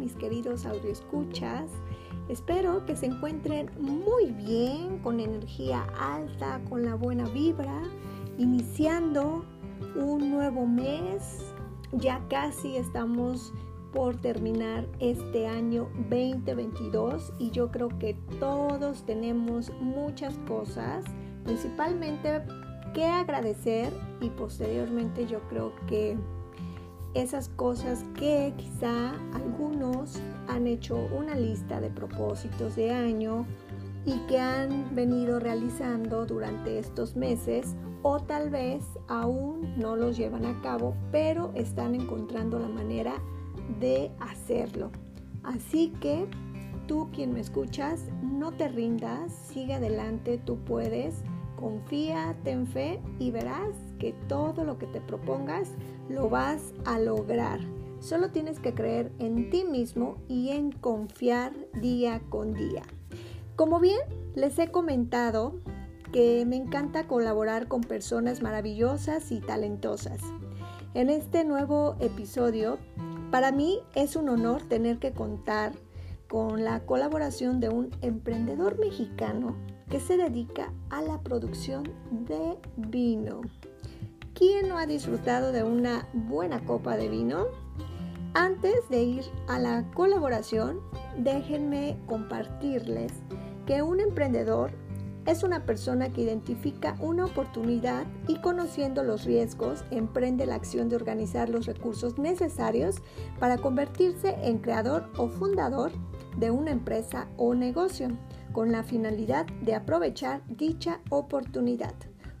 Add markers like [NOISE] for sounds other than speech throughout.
mis queridos audioescuchas. Espero que se encuentren muy bien, con energía alta, con la buena vibra, iniciando un nuevo mes. Ya casi estamos por terminar este año 2022 y yo creo que todos tenemos muchas cosas, principalmente que agradecer y posteriormente yo creo que esas cosas que quizá algunos han hecho una lista de propósitos de año y que han venido realizando durante estos meses o tal vez aún no los llevan a cabo, pero están encontrando la manera de hacerlo. Así que tú quien me escuchas, no te rindas, sigue adelante, tú puedes, confía, ten fe y verás que todo lo que te propongas lo vas a lograr. Solo tienes que creer en ti mismo y en confiar día con día. Como bien les he comentado que me encanta colaborar con personas maravillosas y talentosas. En este nuevo episodio, para mí es un honor tener que contar con la colaboración de un emprendedor mexicano que se dedica a la producción de vino. ¿Quién no ha disfrutado de una buena copa de vino? Antes de ir a la colaboración, déjenme compartirles que un emprendedor es una persona que identifica una oportunidad y conociendo los riesgos emprende la acción de organizar los recursos necesarios para convertirse en creador o fundador de una empresa o negocio con la finalidad de aprovechar dicha oportunidad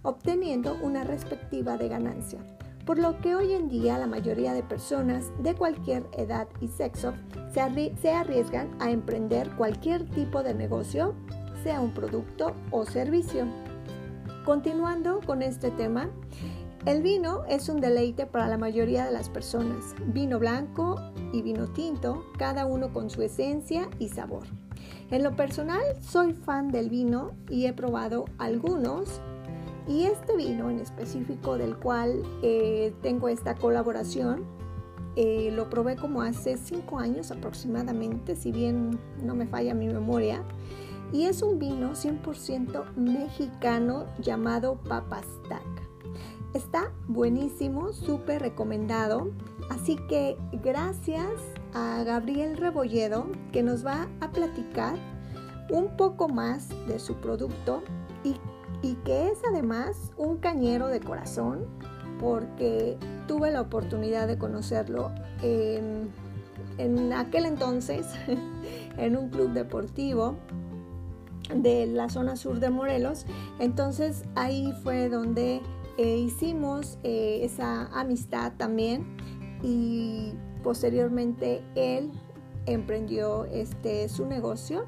obteniendo una respectiva de ganancia. Por lo que hoy en día la mayoría de personas de cualquier edad y sexo se, arriesgan a emprender cualquier tipo de negocio, sea un producto o servicio. Continuando con este tema, el vino es un deleite para la mayoría de las personas. Vino blanco y vino tinto, cada uno con su esencia y sabor. En lo personal, soy fan del vino y he probado algunos y este vino en específico del cual eh, tengo esta colaboración, eh, lo probé como hace 5 años aproximadamente, si bien no me falla mi memoria. Y es un vino 100% mexicano llamado Papastac. Está buenísimo, súper recomendado. Así que gracias a Gabriel Rebolledo que nos va a platicar un poco más de su producto y que es además un cañero de corazón porque tuve la oportunidad de conocerlo en, aquel entonces [LAUGHS] en un club deportivo de la zona sur de Morelos. Entonces ahí fue donde eh, hicimos eh, esa amistad también y posteriormente él emprendió este su negocio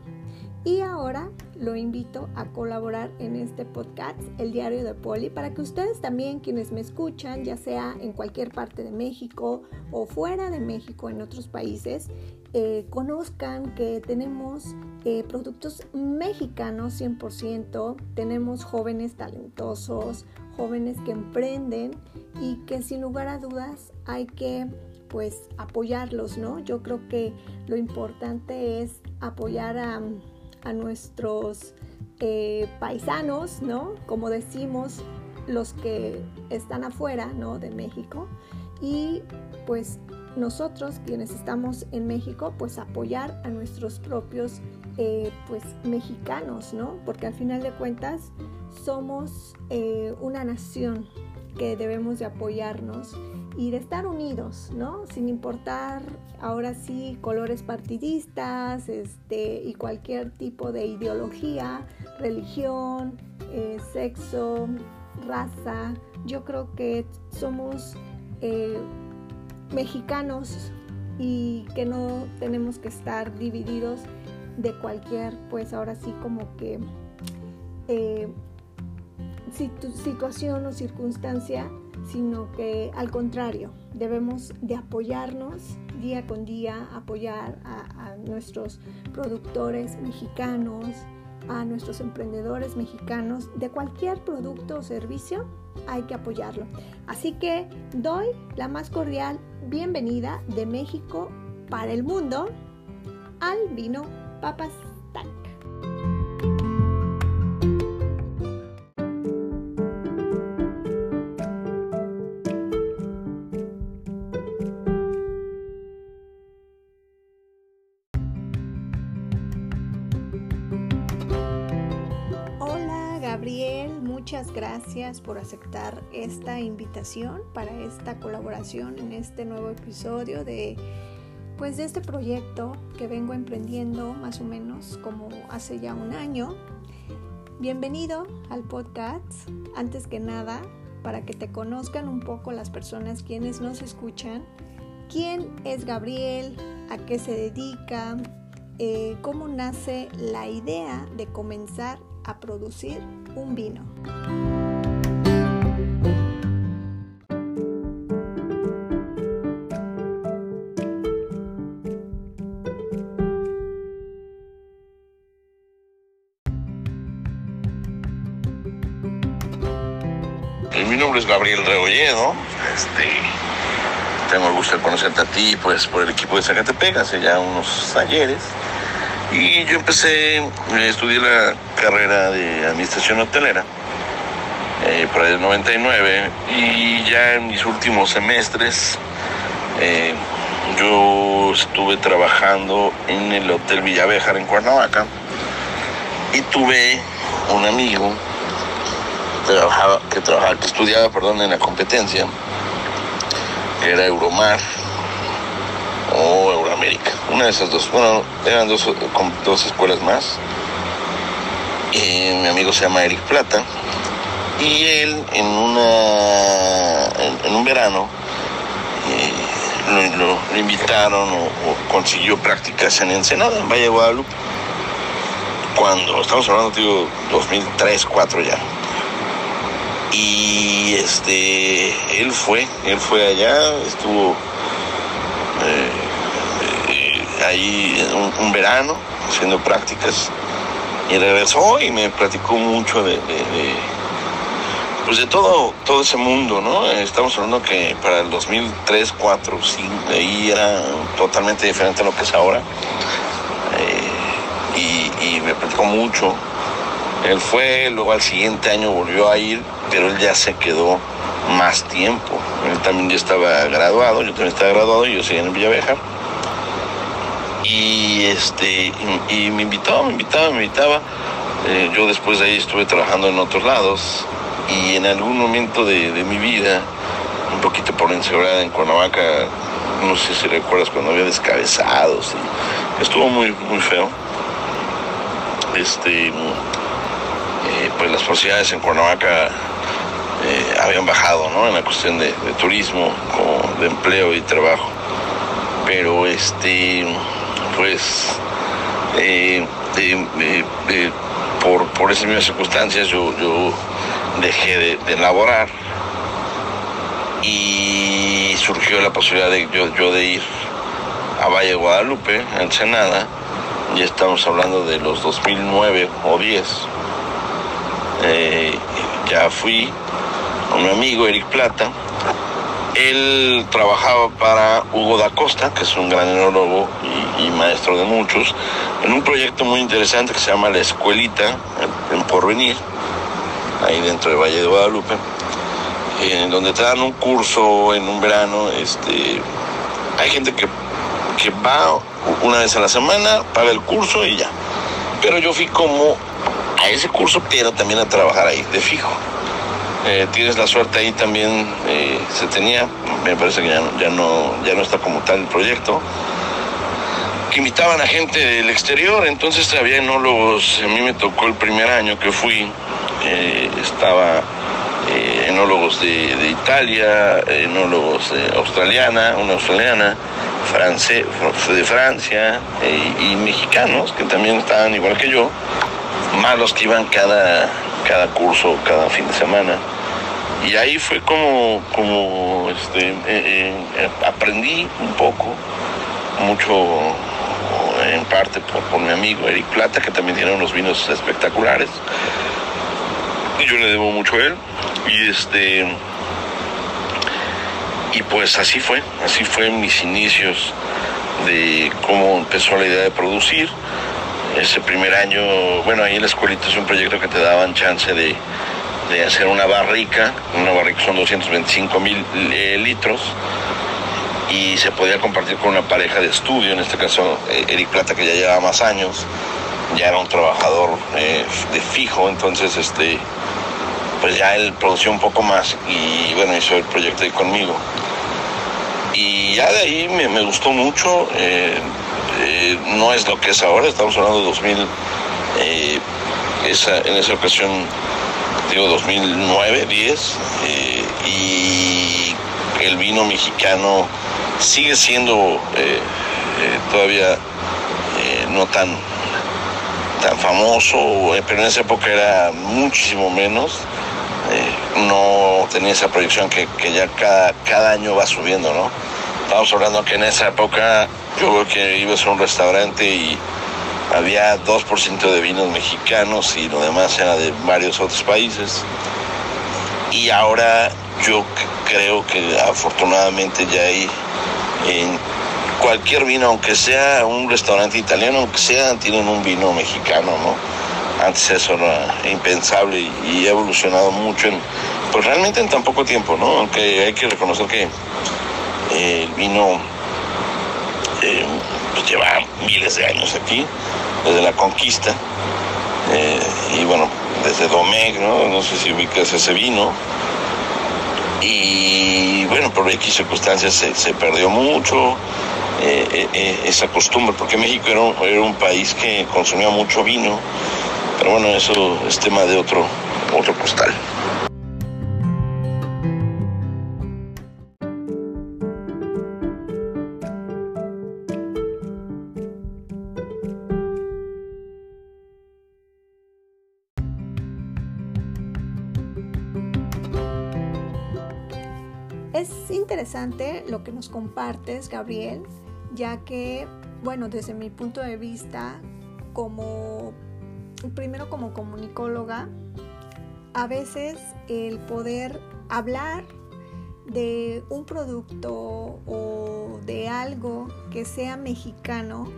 y ahora lo invito a colaborar en este podcast, El Diario de Poli, para que ustedes también, quienes me escuchan, ya sea en cualquier parte de México o fuera de México, en otros países, eh, conozcan que tenemos eh, productos mexicanos 100%, tenemos jóvenes talentosos, jóvenes que emprenden y que sin lugar a dudas hay que pues apoyarlos, ¿no? Yo creo que lo importante es apoyar a a nuestros eh, paisanos, ¿no? Como decimos, los que están afuera, ¿no? De México. Y pues nosotros, quienes estamos en México, pues apoyar a nuestros propios, eh, pues, mexicanos, ¿no? Porque al final de cuentas somos eh, una nación que debemos de apoyarnos y de estar unidos, ¿no? Sin importar ahora sí colores partidistas este, y cualquier tipo de ideología, religión, eh, sexo, raza. Yo creo que somos eh, mexicanos y que no tenemos que estar divididos de cualquier, pues ahora sí como que eh, situación o circunstancia sino que al contrario, debemos de apoyarnos día con día, apoyar a, nuestros productores mexicanos, a nuestros emprendedores mexicanos de cualquier producto o servicio, hay que apoyarlo. Así que doy la más cordial bienvenida de México para el mundo al vino Papas Gabriel, muchas gracias por aceptar esta invitación para esta colaboración en este nuevo episodio de pues de este proyecto que vengo emprendiendo más o menos como hace ya un año. Bienvenido al podcast. Antes que nada, para que te conozcan un poco las personas quienes nos escuchan, quién es Gabriel, a qué se dedica, eh, cómo nace la idea de comenzar a producir un vino. Mi nombre es Gabriel Rebolledo. Este, tengo el gusto de conocerte a ti pues, por el equipo de Zacatepec hace ya unos ayeres. Y yo empecé, eh, estudié la carrera de administración hotelera eh, para el 99 y ya en mis últimos semestres eh, yo estuve trabajando en el Hotel Villavejar en Cuernavaca y tuve un amigo que trabajaba, que, que estudiaba perdón, en la competencia, era Euromar o Euroamérica. Una de esas dos. Bueno, eran dos, dos escuelas más. Y mi amigo se llama Eric Plata. Y él en una en, un verano eh, lo, invitaron o, consiguió prácticas en Ensenada, en Valle de Guadalupe. Cuando estamos hablando, digo, 2003, 2004 ya. Y este, él fue, él fue allá, estuvo eh, ahí un, verano haciendo prácticas y regresó y me platicó mucho de, pues de todo, todo ese mundo, ¿no? Estamos hablando que para el 2003, 4, 5, ahí era totalmente diferente a lo que es ahora. Eh, y, me platicó mucho. Él fue, luego al siguiente año volvió a ir, pero él ya se quedó más tiempo. Él también ya estaba graduado, yo también estaba graduado, y yo seguía en Villavejar y este y, me invitaba, me invitaba, me invitaba. Eh, yo después de ahí estuve trabajando en otros lados y en algún momento de, mi vida, un poquito por inseguridad en Cuernavaca, no sé si recuerdas cuando había descabezados, y estuvo muy, muy feo. Este, eh, pues las posibilidades en Cuernavaca eh, habían bajado, ¿no? En la cuestión de, de turismo, de empleo y trabajo. Pero este pues eh, por, por, esas mismas circunstancias yo, dejé de, elaborar y surgió la posibilidad de yo, de ir a Valle Guadalupe, a Ensenada, ya estamos hablando de los 2009 o 10. Eh, ya fui con mi amigo Eric Plata, él trabajaba para Hugo da Costa, que es un gran enólogo y, maestro de muchos, en un proyecto muy interesante que se llama La Escuelita, en, Porvenir, ahí dentro de Valle de Guadalupe, en donde te dan un curso en un verano. Este, hay gente que, que va una vez a la semana, paga el curso y ya. Pero yo fui como a ese curso, pero también a trabajar ahí, de fijo. Eh, tienes la suerte ahí también eh, se tenía, me parece que ya no, ya no, está como tal el proyecto, que invitaban a gente del exterior, entonces había enólogos, a mí me tocó el primer año que fui, eh, estaba enólogos de, Italia, enólogos de australiana, una australiana, France, de Francia y mexicanos que también estaban igual que yo, más los que iban cada, cada curso, cada fin de semana. Y ahí fue como, como este, eh, eh, aprendí un poco, mucho en parte por, mi amigo Eric Plata, que también tiene unos vinos espectaculares. Y yo le debo mucho a él. Y este. Y pues así fue, así fue mis inicios de cómo empezó la idea de producir. Ese primer año, bueno, ahí en la escuelita es un proyecto que te daban chance de, de hacer una barrica, una barrica son 225 mil eh, litros, y se podía compartir con una pareja de estudio, en este caso eh, Eric Plata, que ya llevaba más años, ya era un trabajador eh, de fijo, entonces este pues ya él producía un poco más y bueno, hizo el proyecto ahí conmigo. Y ya de ahí me, gustó mucho, no es lo que es ahora, estamos hablando de 2000, esa, en esa ocasión, digo 2009, 10, y el vino mexicano sigue siendo eh, eh, todavía eh, no tan, tan famoso, pero en esa época era muchísimo menos. no tenía esa proyección que, ya cada, cada año va subiendo, ¿no? Estamos hablando que en esa época yo creo que ibas a un restaurante y había 2% de vinos mexicanos y lo demás era de varios otros países. Y ahora yo creo que afortunadamente ya hay en cualquier vino, aunque sea un restaurante italiano, aunque sea, tienen un vino mexicano, ¿no? Antes eso era impensable y, ha evolucionado mucho, en, pues realmente en tan poco tiempo, ¿no? Aunque hay que reconocer que eh, el vino pues lleva miles de años aquí, desde la conquista, eh, y bueno, desde Domecq, ¿no? No sé si ubicas ese vino, y bueno, por X circunstancias se, perdió mucho eh, eh, esa costumbre, porque México era un, era un, país que consumía mucho vino, pero bueno, eso es tema de otro, otro costal. Interesante lo que nos compartes, Gabriel, ya que, bueno, desde mi punto de vista, como, primero como comunicóloga, a veces el poder hablar de un producto o de algo que sea mexicano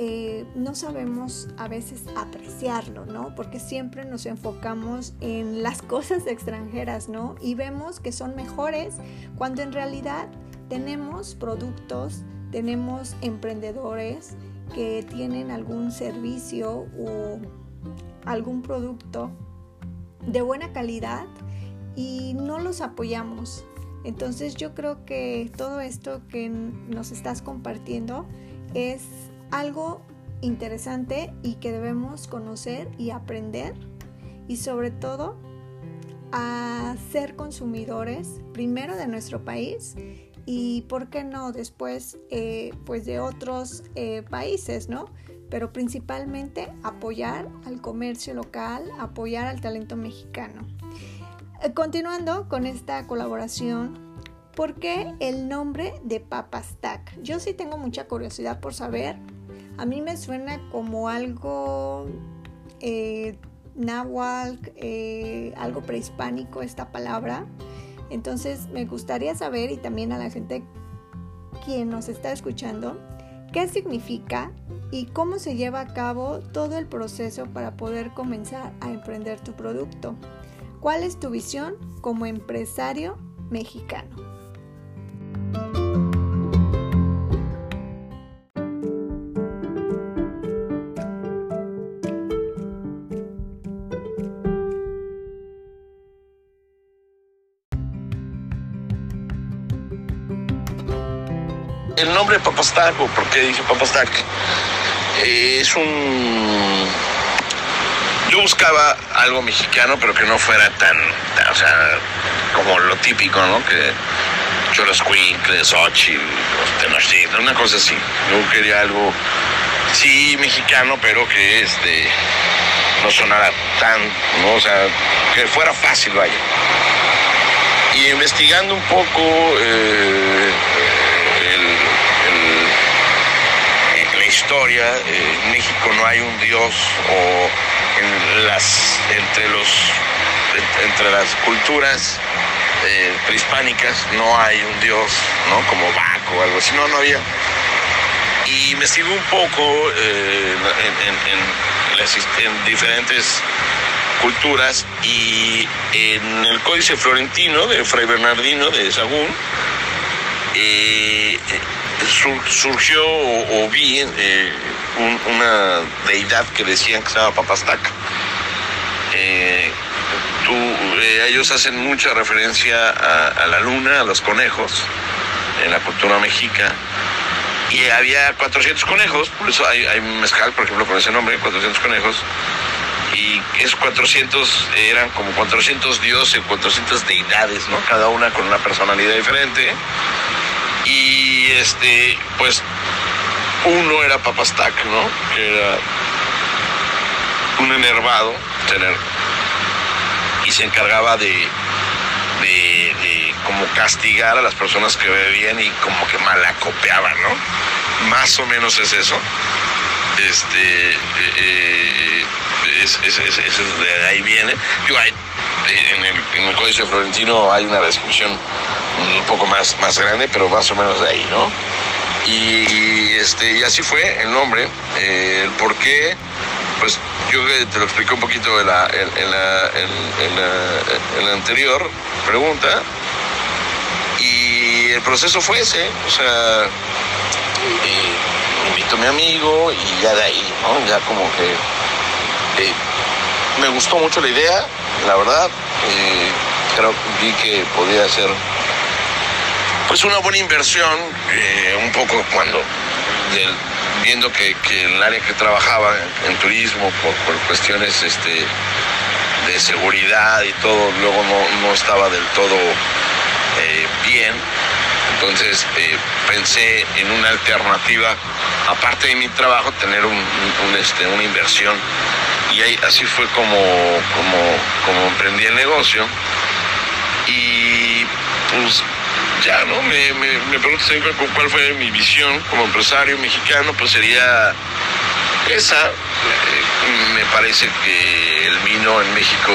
eh, no sabemos a veces apreciarlo, ¿no? Porque siempre nos enfocamos en las cosas extranjeras, ¿no? Y vemos que son mejores cuando en realidad tenemos productos, tenemos emprendedores que tienen algún servicio o algún producto de buena calidad y no los apoyamos. Entonces yo creo que todo esto que nos estás compartiendo es algo interesante y que debemos conocer y aprender y sobre todo a ser consumidores primero de nuestro país y por qué no después eh, pues de otros eh, países, ¿no? Pero principalmente apoyar al comercio local, apoyar al talento mexicano. Eh, continuando con esta colaboración, ¿por qué el nombre de Papastac? Yo sí tengo mucha curiosidad por saber a mí me suena como algo eh, náhuatl, eh, algo prehispánico esta palabra. Entonces me gustaría saber y también a la gente quien nos está escuchando, qué significa y cómo se lleva a cabo todo el proceso para poder comenzar a emprender tu producto. ¿Cuál es tu visión como empresario mexicano? El nombre Papastac, o por qué dice Papastac, eh, es un... Yo buscaba algo mexicano, pero que no fuera tan, o sea, como lo típico, ¿no? Que Choloscuincles, Xochitl, Tenochtitlan, una cosa así. Yo quería algo, sí, mexicano, pero que este, no sonara tan. O sea, que fuera fácil, vaya. Y investigando un poco, eh, historia, eh, en México no hay un dios o en las, entre, los, entre las culturas eh, prehispánicas no hay un dios, ¿no? Como Baco o algo así, no, no había. Y investigo un poco eh, en, en diferentes culturas y en el Códice Florentino de Fray Bernardino de Sagún surgió o, vi eh, una deidad que decían que se llama Papastac. Eh, ellos hacen mucha referencia a, la luna, a los conejos, en la cultura mexica. Y había 400 conejos, por eso hay, hay mezcal, por ejemplo, con ese nombre, 400 conejos y esos 400 eran como 400 dioses, 400 deidades, ¿no? Cada una con una personalidad diferente. Y este, pues, uno era Papastac, ¿no? Que era un enervado, tener, y se encargaba de, de, de, como castigar a las personas que bebían y como que malacopeaban, ¿no? Más o menos es eso. Este, eh, eh, es, de ahí viene. en, el, en el Códice Florentino hay una descripción un poco más, más grande, pero más o menos de ahí, ¿no? Y, este, y así fue el nombre, eh, el por qué, pues yo te lo expliqué un poquito en la, en, la, en la, anterior pregunta, y el proceso fue ese, o sea, eh, mi amigo y ya de ahí, ¿no? Ya como que me gustó mucho la idea, la verdad. creo que vi que podía ser pues una buena inversión, eh, un poco cuando viendo que, el área que trabajaba en, turismo por, cuestiones este, de seguridad y todo, luego no, estaba del todo eh, bien. Entonces eh, pensé en una alternativa, aparte de mi trabajo, tener este, una inversión y ahí, así fue como, como, como emprendí el negocio. Y pues ya, ¿no? Me, me, me preguntas cuál fue mi visión como empresario mexicano, pues sería esa. Eh, me parece que el vino en México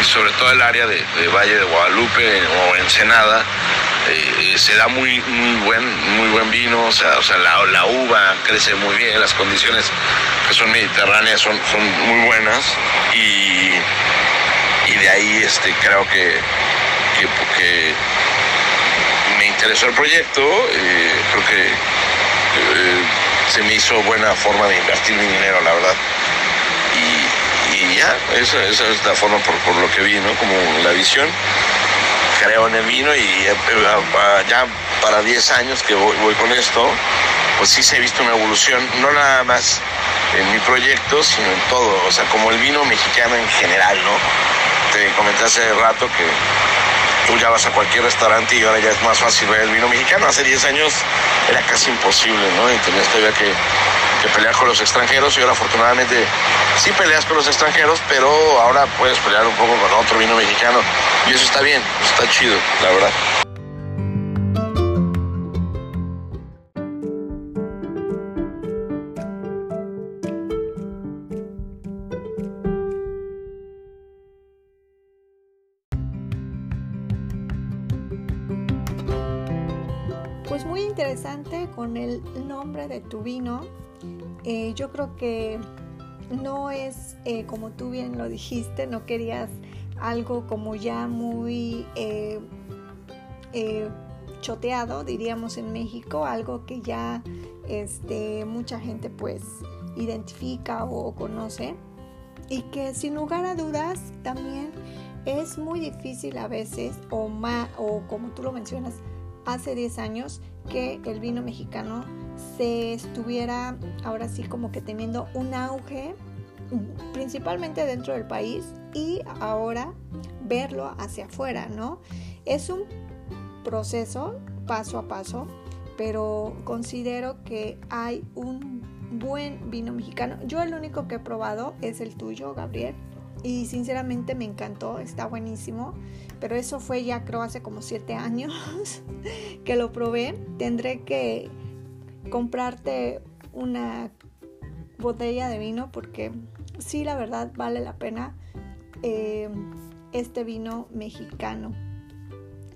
y sobre todo el área de, Valle de Guadalupe o Ensenada eh, se da muy muy buen muy buen vino o sea, o sea la, uva crece muy bien las condiciones que son mediterráneas son, muy buenas y, y de ahí este creo que, que, me interesó el proyecto eh, creo que eh, se me hizo buena forma de invertir mi dinero la verdad y ya, esa, esa es la forma por, por, lo que vi, ¿no? Como la visión. Creo en el vino y eh, ya para 10 años que voy, voy con esto, pues sí se ha visto una evolución, no nada más en mi proyecto, sino en todo, o sea, como el vino mexicano en general, ¿no? Te comenté hace rato que tú ya vas a cualquier restaurante y ahora ya es más fácil ver el vino mexicano. Hace 10 años era casi imposible, ¿no? Y tenías todavía que, que pelear con los extranjeros y ahora afortunadamente sí peleas con los extranjeros, pero ahora puedes pelear un poco con otro vino mexicano. Y eso está bien, está chido, la verdad. Pues muy interesante con el nombre de tu vino. Eh, yo creo que no es eh, como tú bien lo dijiste, no querías algo como ya muy eh, choteado, diríamos en México, algo que ya este, mucha gente pues identifica o conoce. Y que sin lugar a dudas también es muy difícil a veces o, más, o como tú lo mencionas, hace 10 años que el vino mexicano se estuviera ahora sí como que teniendo un auge principalmente dentro del país y ahora verlo hacia afuera, ¿no? Es un proceso paso a paso, pero considero que hay un buen vino mexicano. Yo el único que he probado es el tuyo, Gabriel, y sinceramente me encantó, está buenísimo pero eso fue ya creo hace como siete años [LAUGHS] que lo probé. Tendré que comprarte una botella de vino porque sí, la verdad vale la pena eh, este vino mexicano.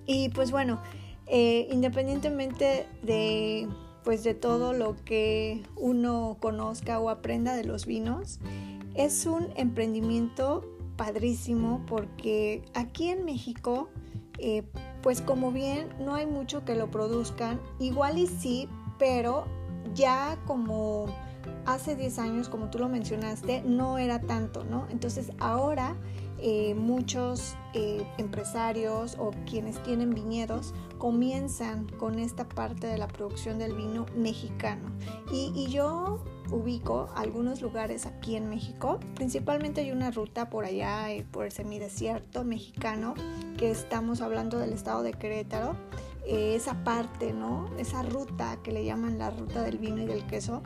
Y pues bueno, eh, independientemente de, pues de todo lo que uno conozca o aprenda de los vinos. Es un emprendimiento padrísimo porque aquí en México, eh, pues como bien no hay mucho que lo produzcan, igual y sí, pero ya como hace 10 años, como tú lo mencionaste, no era tanto, ¿no? Entonces ahora eh, muchos eh, empresarios o quienes tienen viñedos comienzan con esta parte de la producción del vino mexicano. Y, yo ubico algunos lugares aquí en México, principalmente hay una ruta por allá, eh, por el semidesierto mexicano, que estamos hablando del estado de Querétaro, esa parte, ¿no? Esa ruta que le llaman la ruta del vino y del queso,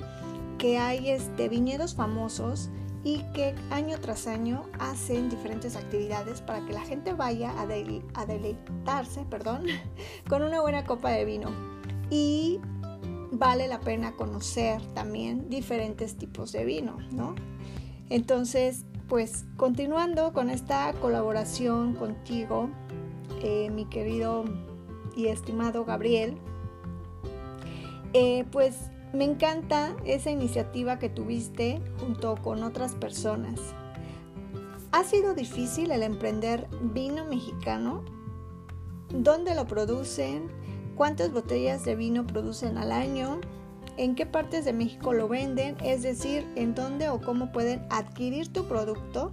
que hay este, viñedos famosos y que año tras año hacen diferentes actividades para que la gente vaya a, a deleitarse perdón, [LAUGHS] con una buena copa de vino. Y vale la pena conocer también diferentes tipos de vino, ¿no? Entonces, pues continuando con esta colaboración contigo, eh, mi querido y estimado Gabriel, eh, pues me encanta esa iniciativa que tuviste junto con otras personas. ¿Ha sido difícil el emprender vino mexicano? ¿Dónde lo producen? ¿Cuántas botellas de vino producen al año? ¿En qué partes de México lo venden? Es decir, ¿en dónde o cómo pueden adquirir tu producto?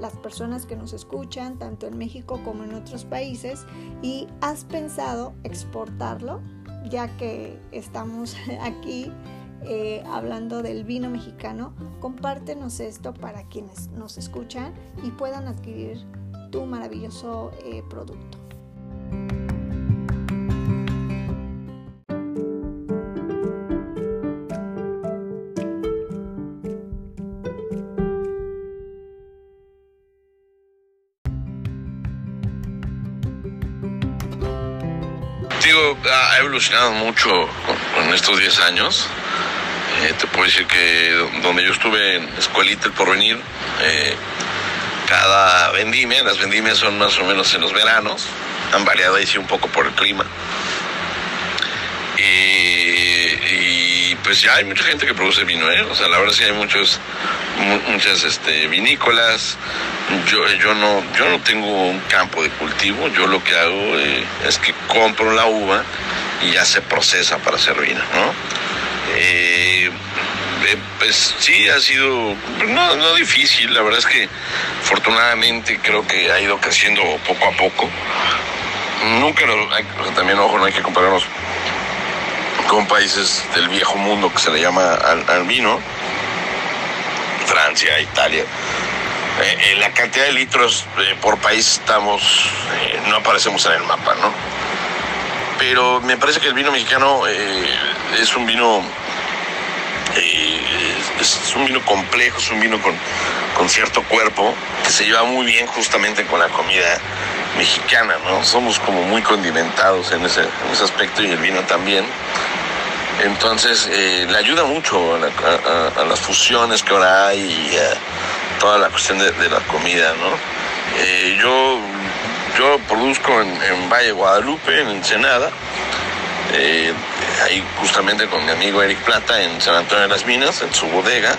Las personas que nos escuchan, tanto en México como en otros países, y has pensado exportarlo? ya que estamos [LAUGHS] aquí eh, hablando del vino mexicano, compártenos esto para quienes nos escuchan y puedan adquirir tu maravilloso eh, producto. Evolucionado mucho en estos 10 años. Eh, te puedo decir que donde yo estuve en Escuelita El Porvenir, eh, cada vendimia, las vendimias son más o menos en los veranos, han variado ahí sí un poco por el clima. Y, pues ya hay mucha gente que produce vino, ¿eh? O sea, la verdad sí hay muchos, muchas este, vinícolas, yo, yo, no, yo no tengo un campo de cultivo, yo lo que hago eh, es que compro la uva y ya se procesa para hacer vino, ¿no? Eh, eh, pues sí, ha sido no, no difícil, la verdad es que afortunadamente creo que ha ido creciendo poco a poco. Nunca, también ojo, no hay que compararnos con países del viejo mundo que se le llama al vino, Francia, Italia eh, en la cantidad de litros eh, por país estamos, eh, no aparecemos en el mapa, ¿no? Pero me parece que el vino mexicano es un vino, es un vino complejo, es un vino con, con cierto cuerpo que se lleva muy bien justamente con la comida mexicana, ¿no? Somos como muy condimentados en ese, en ese aspecto y el vino también. Entonces le ayuda mucho a, las fusiones que ahora hay y toda la cuestión de, la comida, ¿no? Eh, yo, yo produzco en, Valle Guadalupe, en Ensenada, eh, ahí justamente con mi amigo Eric Plata en San Antonio de las Minas, en su bodega.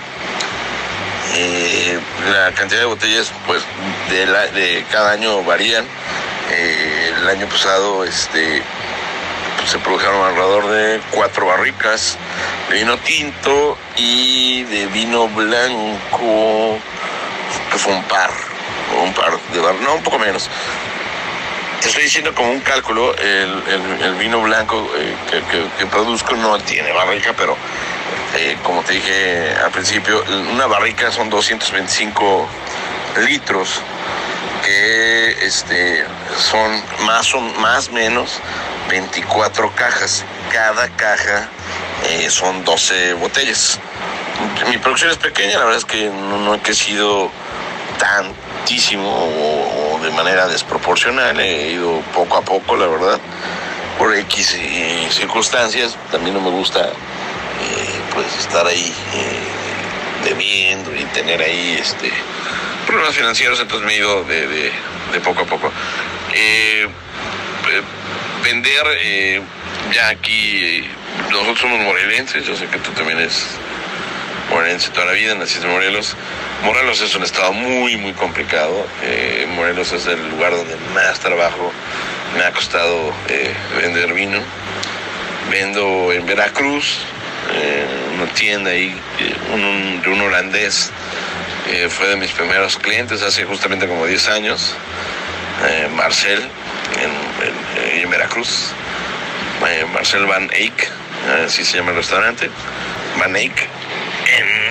Eh, la cantidad de botellas, pues, de, cada año varían. el año pasado, este, se produjeron alrededor de cuatro barricas de vino tinto y de vino blanco que fue un par, un par de bar, no, un poco menos. Estoy diciendo como un cálculo, el, vino blanco eh, que, produzco no tiene barrica, pero eh, como te dije al principio, una barrica son 225 litros, que este, son más o más menos 24 cajas. Cada caja eh, son 12 botellas. Mi producción es pequeña, la verdad es que no, no he crecido tantísimo o, de manera desproporcional. He ido poco a poco, la verdad, por X circunstancias. También no me gusta eh, pues estar ahí eh, debiendo y tener ahí este problemas financieros, entonces me he ido de, poco a poco. Eh, vender ya aquí nosotros somos morelenses, yo sé que tú también eres toda la vida, naciste en Morelos. Morelos es un estado muy, muy complicado. Eh, Morelos es el lugar donde más trabajo me ha costado eh, vender vino. Vendo en Veracruz, en una tienda ahí de un holandés. fue de mis primeros clientes hace justamente como 10 años. Marcel, en, en Veracruz. Marcel Van Eyck, así se llama el restaurante, Van Eyck,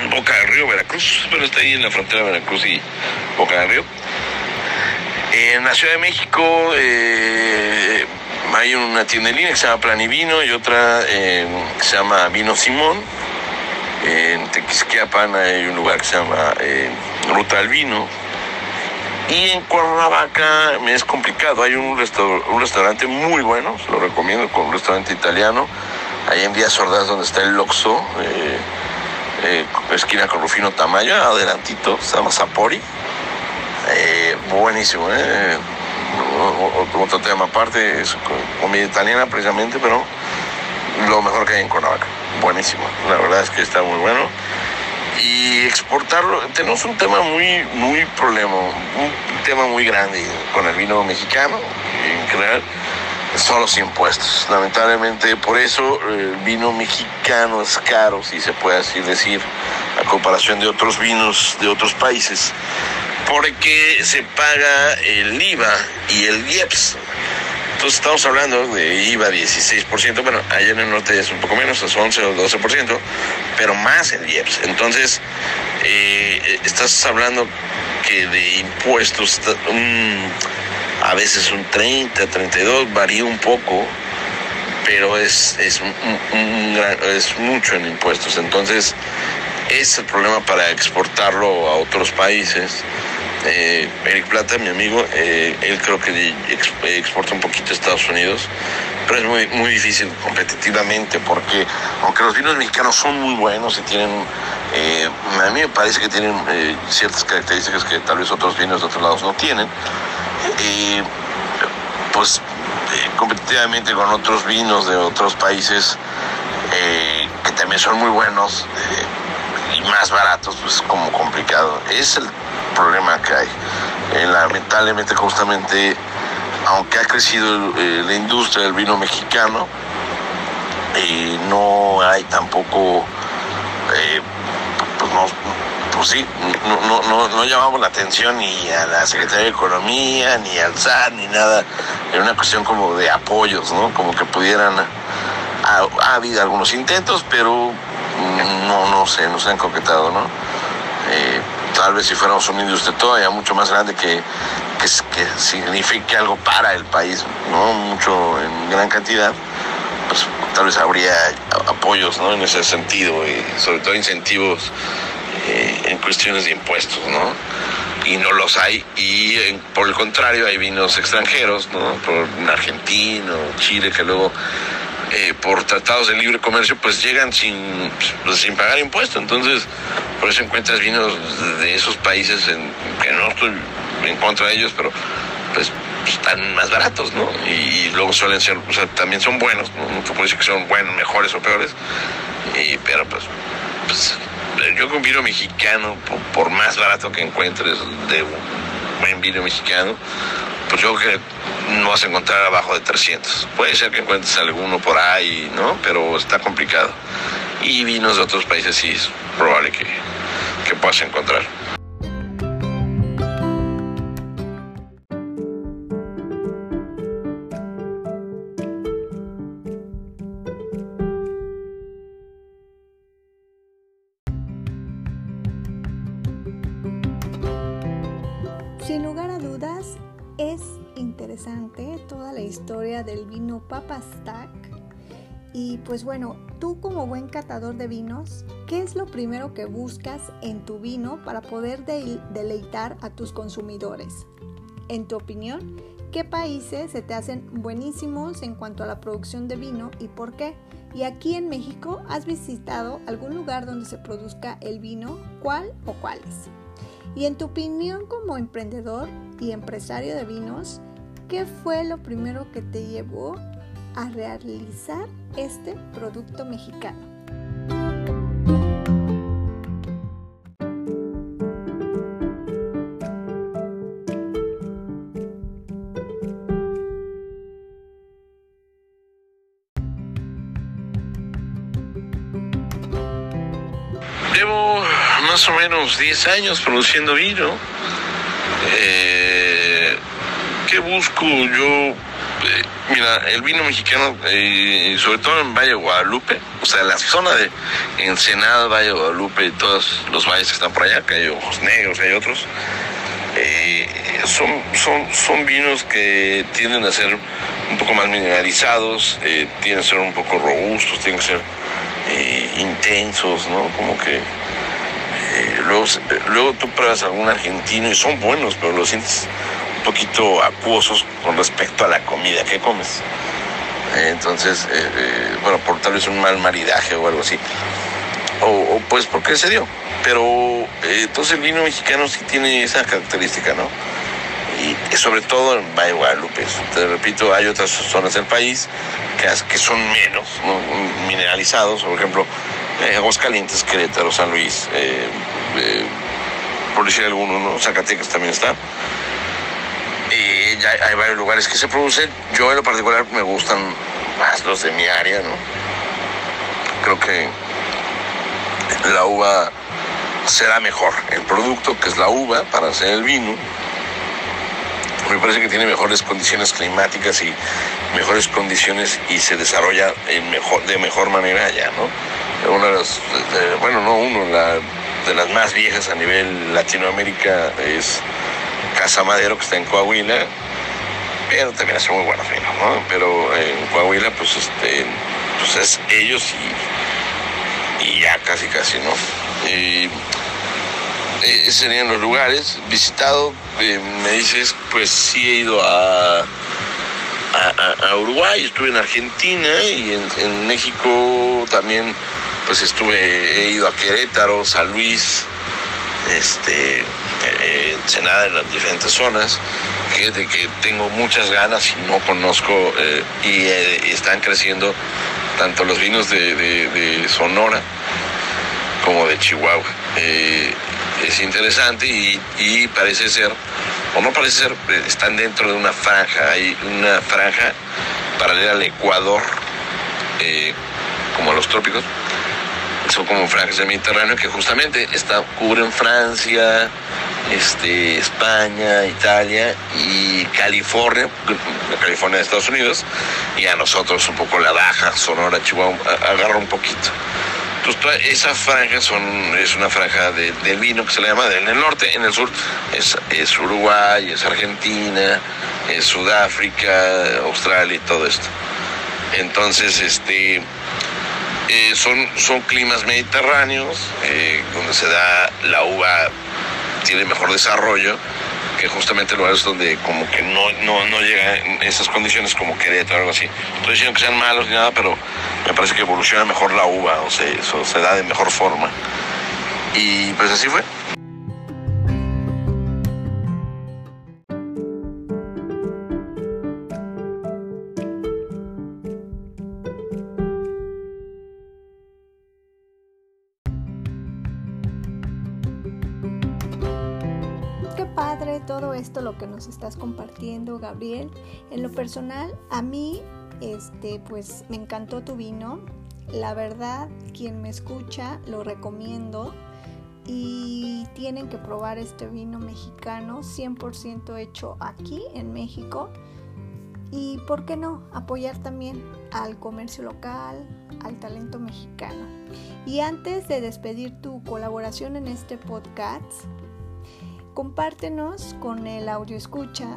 Boca del Río, Veracruz, pero está ahí en la frontera de Veracruz y Boca del Río. En la Ciudad de México eh, hay una tienda en línea que se llama Planivino y otra eh, que se llama Vino Simón. En Tequisquiapan hay un lugar que se llama eh, Ruta del Vino, y en Cuernavaca me es complicado. Hay un, un restaurante muy bueno, se lo recomiendo, con un restaurante italiano. Ahí en Vías Sordas, donde está el Loxo, eh, eh, esquina con Rufino Tamayo, adelantito, llama Sapori. Eh, buenísimo, ¿eh? Otro tema aparte, es comida italiana precisamente, pero lo mejor que hay en Cuernavaca. Buenísimo, la verdad es que está muy bueno y exportarlo. Tenemos un tema muy, muy problema, un tema muy grande con el vino mexicano en general son los impuestos. Lamentablemente por eso el vino mexicano es caro, si se puede así decir, a comparación de otros vinos de otros países, porque se paga el IVA y el IEPS. Entonces estamos hablando de IVA 16%, bueno, allá en el norte es un poco menos, es 11 o 12%, pero más el IEPS. Entonces, eh, estás hablando que de impuestos, a veces un 30, 32, varía un poco, pero es, es, es mucho en impuestos. Entonces, es el problema para exportarlo a otros países eh, Eric Plata, mi amigo, eh, él creo que exporta un poquito a Estados Unidos, pero es muy, muy difícil competitivamente porque aunque los vinos mexicanos son muy buenos y tienen, eh, a mí me parece que tienen ciertas características que tal vez otros vinos de otros lados no tienen, pues competitivamente con otros vinos de otros países que también son muy buenos y más baratos, pues como complicado. Es el problema que hay. Eh, lamentablemente, justamente, aunque ha crecido eh, la industria del vino mexicano, eh, no hay tampoco, pues no, pues sí, no, no, no, llamamos la atención ni a la Secretaría de Economía, ni al SAT, ni nada. Era una cuestión como de apoyos, ¿no? Como que pudieran. Ha, ha habido algunos intentos, pero no, no sé, no se han concretado, ¿no? tal vez si fuéramos una industria todavía mucho más grande que, que, signifique algo para el país, ¿no? Mucho en gran cantidad, pues tal vez habría apoyos, ¿no? En ese sentido, y sobre todo incentivos eh, en cuestiones de impuestos, ¿no? Y no los hay, y por el contrario hay vinos extranjeros, ¿no? Por argentino, Chile, que luego eh, por tratados de libre comercio, pues llegan sin, pues, sin pagar impuestos. Entonces, por eso encuentras vinos de esos países en, que no estoy en contra de ellos, pero pues están más baratos, ¿no? Y, luego suelen ser, o sea, también son buenos, no, te puedo decir que son buenos, mejores o peores, y, pero pues, pues yo con vino mexicano, por, más barato que encuentres de un buen vino mexicano, pues yo creo que no vas a encontrar abajo de 300. Puede ser que encuentres alguno por ahí, ¿no? Pero está complicado. Y vinos de otros países sí es probable que, que puedas encontrar. Papa Stack. Y pues bueno, tú como buen catador de vinos, ¿qué es lo primero que buscas en tu vino para poder deleitar a tus consumidores? En tu opinión, ¿qué países se te hacen buenísimos en cuanto a la producción de vino y por qué? Y aquí en México, ¿has visitado algún lugar donde se produzca el vino? ¿Cuál o cuáles? Y en tu opinión como emprendedor y empresario de vinos, ¿qué fue lo primero que te llevó a realizar este producto mexicano. Llevo más o menos 10 años produciendo vino. Eh, ¿Qué busco yo? Eh, mira, el vino mexicano, eh, sobre todo en Valle Guadalupe, o sea, la zona de Ensenada, Valle de Guadalupe y todos los valles que están por allá, que hay ojos negros, hay otros, son, son, son vinos que tienden a ser un poco más mineralizados, tienen que ser un poco robustos, tienen que ser eh, intensos, ¿no? Como que eh, luego, luego tú pruebas algún argentino y son buenos, pero los sientes poquito acuosos con respecto a la comida que comes. entonces, eh, bueno, por tal vez un mal maridaje o algo así. O, pues porque se dio. Pero entonces el vino mexicano sí tiene esa característica, ¿no? y sobre todo en Valle Guadalupe. Te repito, hay otras zonas del país que, que son menos mineralizados, por ejemplo, eh, Aguascalientes, Querétaro, San Luis, eh, eh, por decir alguno, ¿no? Zacatecas también está. Hay varios lugares que se producen. Yo en lo particular me gustan más los de mi área, ¿no? Creo que la uva será mejor. El producto, que es la uva, para hacer el vino, me parece que tiene mejores condiciones climáticas y mejores condiciones y se desarrolla en mejor, de mejor manera allá, ¿no? Una de las, bueno, no uno, de las más viejas a nivel Latinoamérica es Casa Madero, que está en Coahuila, pero también hace muy buenos vinos, ¿no? Pero en Coahuila, pues, este, pues es ellos y, y ya casi, casi, ¿no? Eh, serían los lugares visitado. Eh, me dices, pues sí he ido a, a, Uruguay, estuve en Argentina y en, México también, pues estuve, he ido a Querétaro, San Luis, este, eh, Ensenada, en las diferentes zonas. De que tengo muchas ganas y no conozco y, están creciendo tanto los vinos de, Sonora como de Chihuahua. Es interesante y, parece ser, o no parece ser, están dentro de una franja, hay una franja paralela al Ecuador, eh, como a los trópicos, son como franjas del Mediterráneo que justamente está, cubren Francia, este, España, Italia y California, California de Estados Unidos, y a nosotros un poco la Baja, Sonora, Chihuahua, agarra un poquito. Pues esa franja son, es una franja del vino que se le llama en el norte, en el sur es Uruguay, es Argentina, es Sudáfrica, Australia y todo esto. Entonces, este, eh, son, son climas mediterráneos, eh, donde se da la uva, tiene mejor desarrollo que justamente lugares donde como que no, no, no llegan esas condiciones como Querétaro o algo así. Estoy diciendo que sean malos ni nada, pero me parece que evoluciona mejor la uva, o sea, eso se da de mejor forma. Y pues así fue. Que nos estás compartiendo, Gabriel. En lo personal, a mí, este, pues me encantó tu vino. La verdad, quien me escucha, lo recomiendo. Y tienen que probar este vino mexicano, 100% hecho aquí en México. Y por qué no, apoyar también al comercio local, al talento mexicano. Y antes de despedir tu colaboración en este podcast, Compártenos con el audio escucha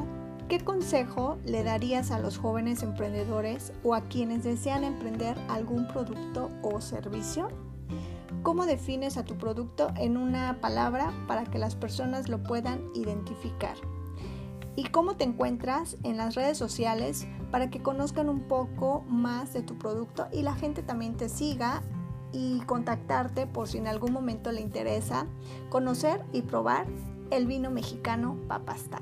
qué consejo le darías a los jóvenes emprendedores o a quienes desean emprender algún producto o servicio. ¿Cómo defines a tu producto en una palabra para que las personas lo puedan identificar? ¿Y cómo te encuentras en las redes sociales para que conozcan un poco más de tu producto y la gente también te siga y contactarte por si en algún momento le interesa conocer y probar el vino mexicano Papastá.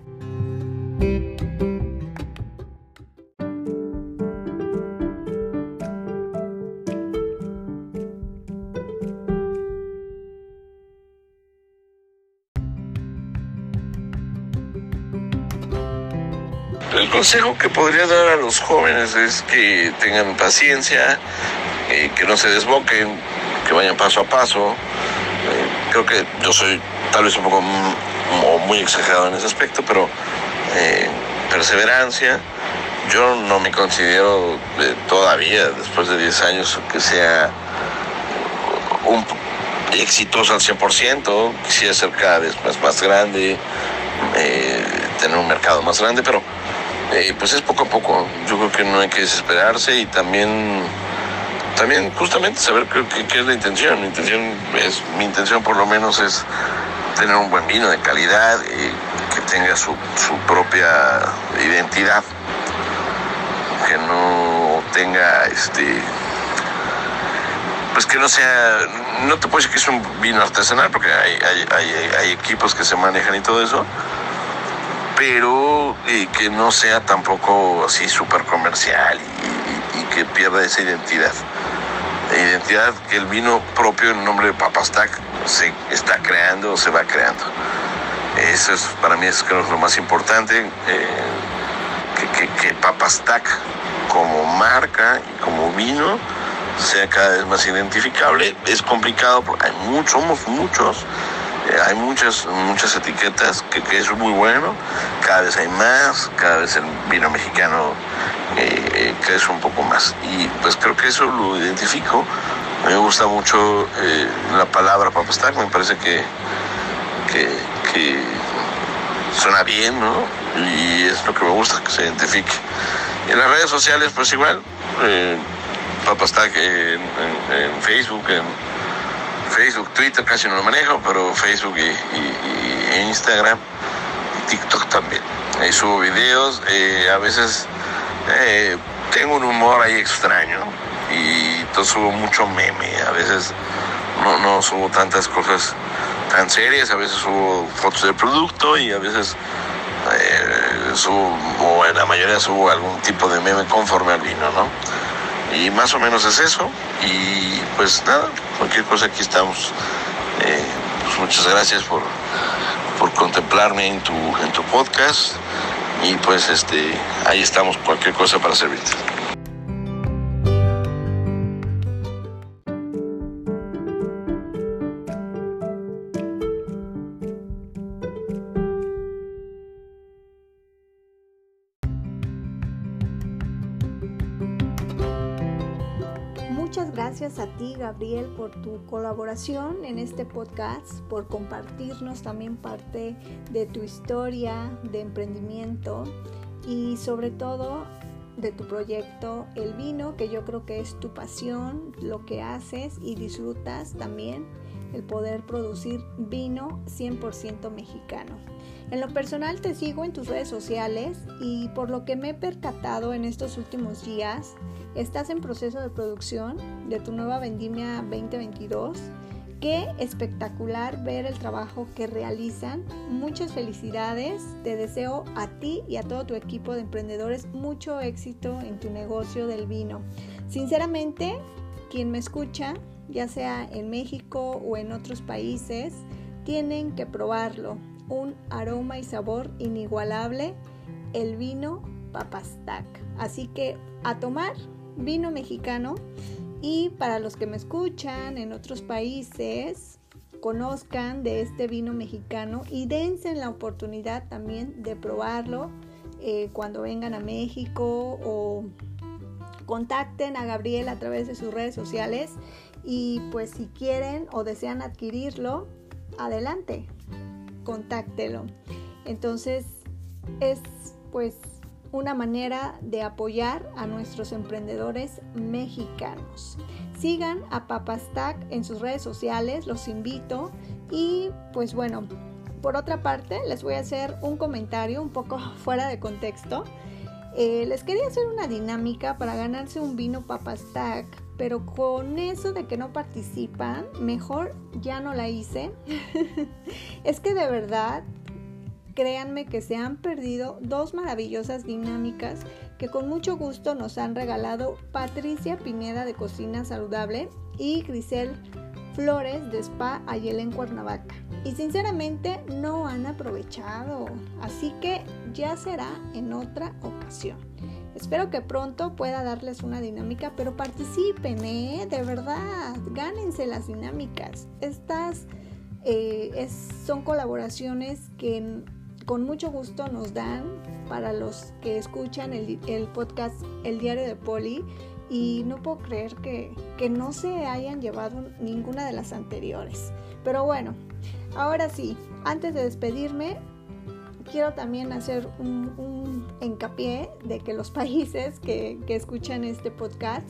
El consejo que podría dar a los jóvenes es que tengan paciencia, eh, que no se desboquen, que vayan paso a paso. Eh, creo que yo soy tal vez un poco muy exagerado en ese aspecto, pero eh, perseverancia. Yo no me considero todavía, después de 10 años, que sea un exitoso al 100%, quisiera ser cada vez más, más grande, tener un mercado más grande, pero eh, pues es poco a poco. Yo creo que no hay que desesperarse y también, también justamente saber qué, es la intención. Mi intención es, mi intención por lo menos es tener un buen vino de calidad y que tenga su, su propia identidad, que no tenga este pues que no sea, no te puedo decir que es un vino artesanal, porque hay, hay, hay, equipos que se manejan y todo eso, pero que no sea tampoco así súper comercial y, que pierda esa identidad. Identidad que el vino propio en nombre de Papastac se está creando, se va creando. Eso es para mí es creo, lo más importante, eh, que, que, Papastac como marca y como vino sea cada vez más identificable. Es complicado porque hay muchos, somos muchos eh, hay muchas, muchas etiquetas que, es muy bueno, cada vez hay más, cada vez el vino mexicano eh, eh, crece un poco más. Y pues creo que eso lo identifico. Me gusta mucho la palabra papastar, me parece que, que, suena bien, ¿no? Y es lo que me gusta, que se identifique. En las redes sociales, pues igual, eh, en Facebook, en Facebook, Twitter casi no lo manejo, pero Facebook y, Instagram y TikTok también. Ahí subo videos, eh, a veces eh, tengo un humor ahí extraño y subo mucho meme, a veces no, no subo tantas cosas tan serias, a veces subo fotos del producto y a veces eh, subo, o en la mayoría subo algún tipo de meme conforme al vino, ¿no? Y más o menos es eso. Y pues nada, cualquier cosa aquí estamos. Eh, pues muchas gracias por, por contemplarme en tu, en tu podcast. Y pues este, ahí estamos, cualquier cosa para servirte. A ti, Gabriel, por tu colaboración en este podcast, por compartirnos también parte de tu historia de emprendimiento y sobre todo de tu proyecto El Vino, que yo creo que es tu pasión, lo que haces y disfrutas también el poder producir vino 100% mexicano. En lo personal te sigo en tus redes sociales y por lo que me he percatado en estos últimos días, Estás en proceso de producción de tu nueva vendimia 2022. Qué espectacular ver el trabajo que realizan. Muchas felicidades. Te deseo a ti y a todo tu equipo de emprendedores mucho éxito en tu negocio del vino. Sinceramente, quien me escucha, ya sea en México o en otros países, tienen que probarlo. Un aroma y sabor inigualable, el vino Papastac. Así que a tomar vino mexicano y para los que me escuchan en otros países, conozcan de este vino mexicano y dense la oportunidad también de probarlo eh, cuando vengan a México o contacten a Gabriel a través de sus redes sociales y pues si quieren o desean adquirirlo, adelante, contáctelo. Entonces es pues una manera de apoyar a nuestros emprendedores mexicanos. Sigan a Papastack en sus redes sociales, los invito. Y pues bueno, por otra parte, les voy a hacer un comentario un poco [LAUGHS] fuera de contexto. Eh, les quería hacer una dinámica para ganarse un vino Papastack, pero con eso de que no participan, mejor ya no la hice. [LAUGHS] es que de verdad créanme que se han perdido dos maravillosas dinámicas que con mucho gusto nos han regalado Patricia Pineda de Cocina Saludable y Grisel Flores de Spa Ayel en Cuernavaca. Y sinceramente no han aprovechado. Así que ya será en otra ocasión. Espero que pronto pueda darles una dinámica, pero participen, ¿eh? De verdad, gánense las dinámicas. Estas eh, son colaboraciones que con mucho gusto nos dan para los que escuchan el, podcast El Diario de Poli y no puedo creer que, que, no se hayan llevado ninguna de las anteriores. Pero bueno, ahora sí, antes de despedirme, quiero también hacer un, hincapié de que los [LAUGHS] países que, que escuchan este podcast,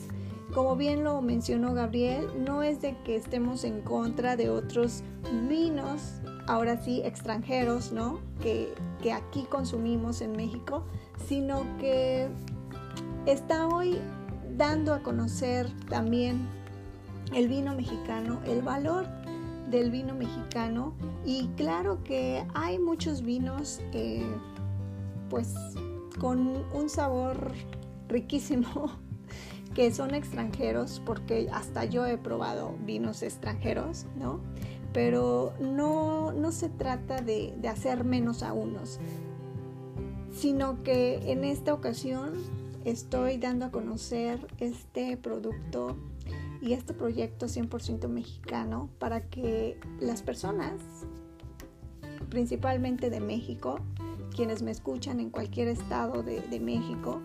como bien lo mencionó Gabriel, no es de que estemos en contra de otros vinos ahora sí extranjeros, ¿no? Que, aquí consumimos en México, sino que está hoy dando a conocer también el vino mexicano, el valor del vino mexicano y claro que hay muchos vinos eh, pues con un sabor riquísimo [LAUGHS] que son extranjeros porque hasta yo he probado vinos extranjeros, ¿no? pero no, se trata de, hacer menos a unos, sino que en esta ocasión estoy dando a conocer este producto y este proyecto 100% mexicano para que las personas, principalmente de México, quienes me escuchan en cualquier estado de, México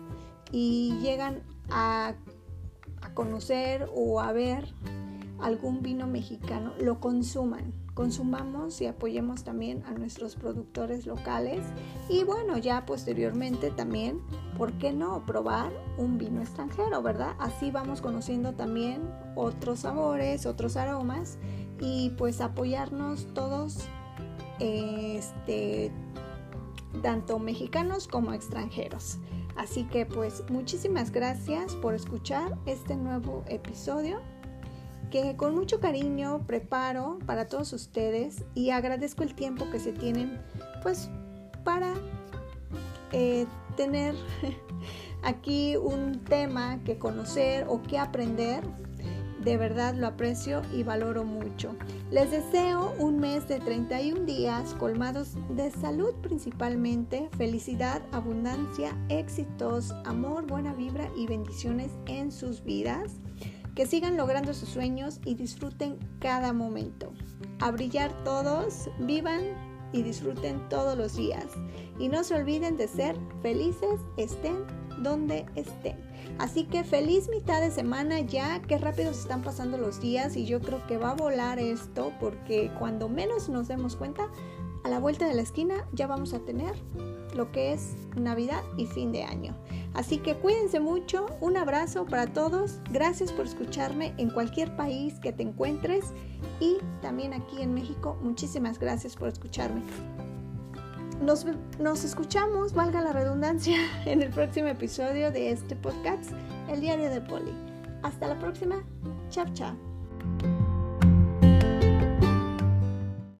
y llegan a, a conocer o a ver algún vino mexicano, lo consuman. Consumamos y apoyemos también a nuestros productores locales y bueno, ya posteriormente también, ¿por qué no probar un vino extranjero, verdad? Así vamos conociendo también otros sabores, otros aromas y pues apoyarnos todos, este, tanto mexicanos como extranjeros. Así que pues muchísimas gracias por escuchar este nuevo episodio que con mucho cariño preparo para todos ustedes y agradezco el tiempo que se tienen pues para eh, tener [LAUGHS] aquí un tema que conocer o que aprender. De verdad lo aprecio y valoro mucho. Les deseo un mes de 31 días colmados de salud principalmente, felicidad, abundancia, éxitos, amor, buena vibra y bendiciones en sus vidas que sigan logrando sus sueños y disfruten cada momento. A brillar todos, vivan y disfruten todos los días. Y no se olviden de ser felices, estén donde estén. Así que feliz mitad de semana ya, qué rápido se están pasando los días y yo creo que va a volar esto porque cuando menos nos demos cuenta, a la vuelta de la esquina ya vamos a tener lo que es Navidad y fin de año. Así que cuídense mucho, un abrazo para todos, gracias por escucharme en cualquier país que te encuentres y también aquí en México, muchísimas gracias por escucharme. Nos, nos escuchamos, valga la redundancia, [LAUGHS] en el próximo episodio de este podcast, El Diario de Poli. Hasta la próxima, chao chao.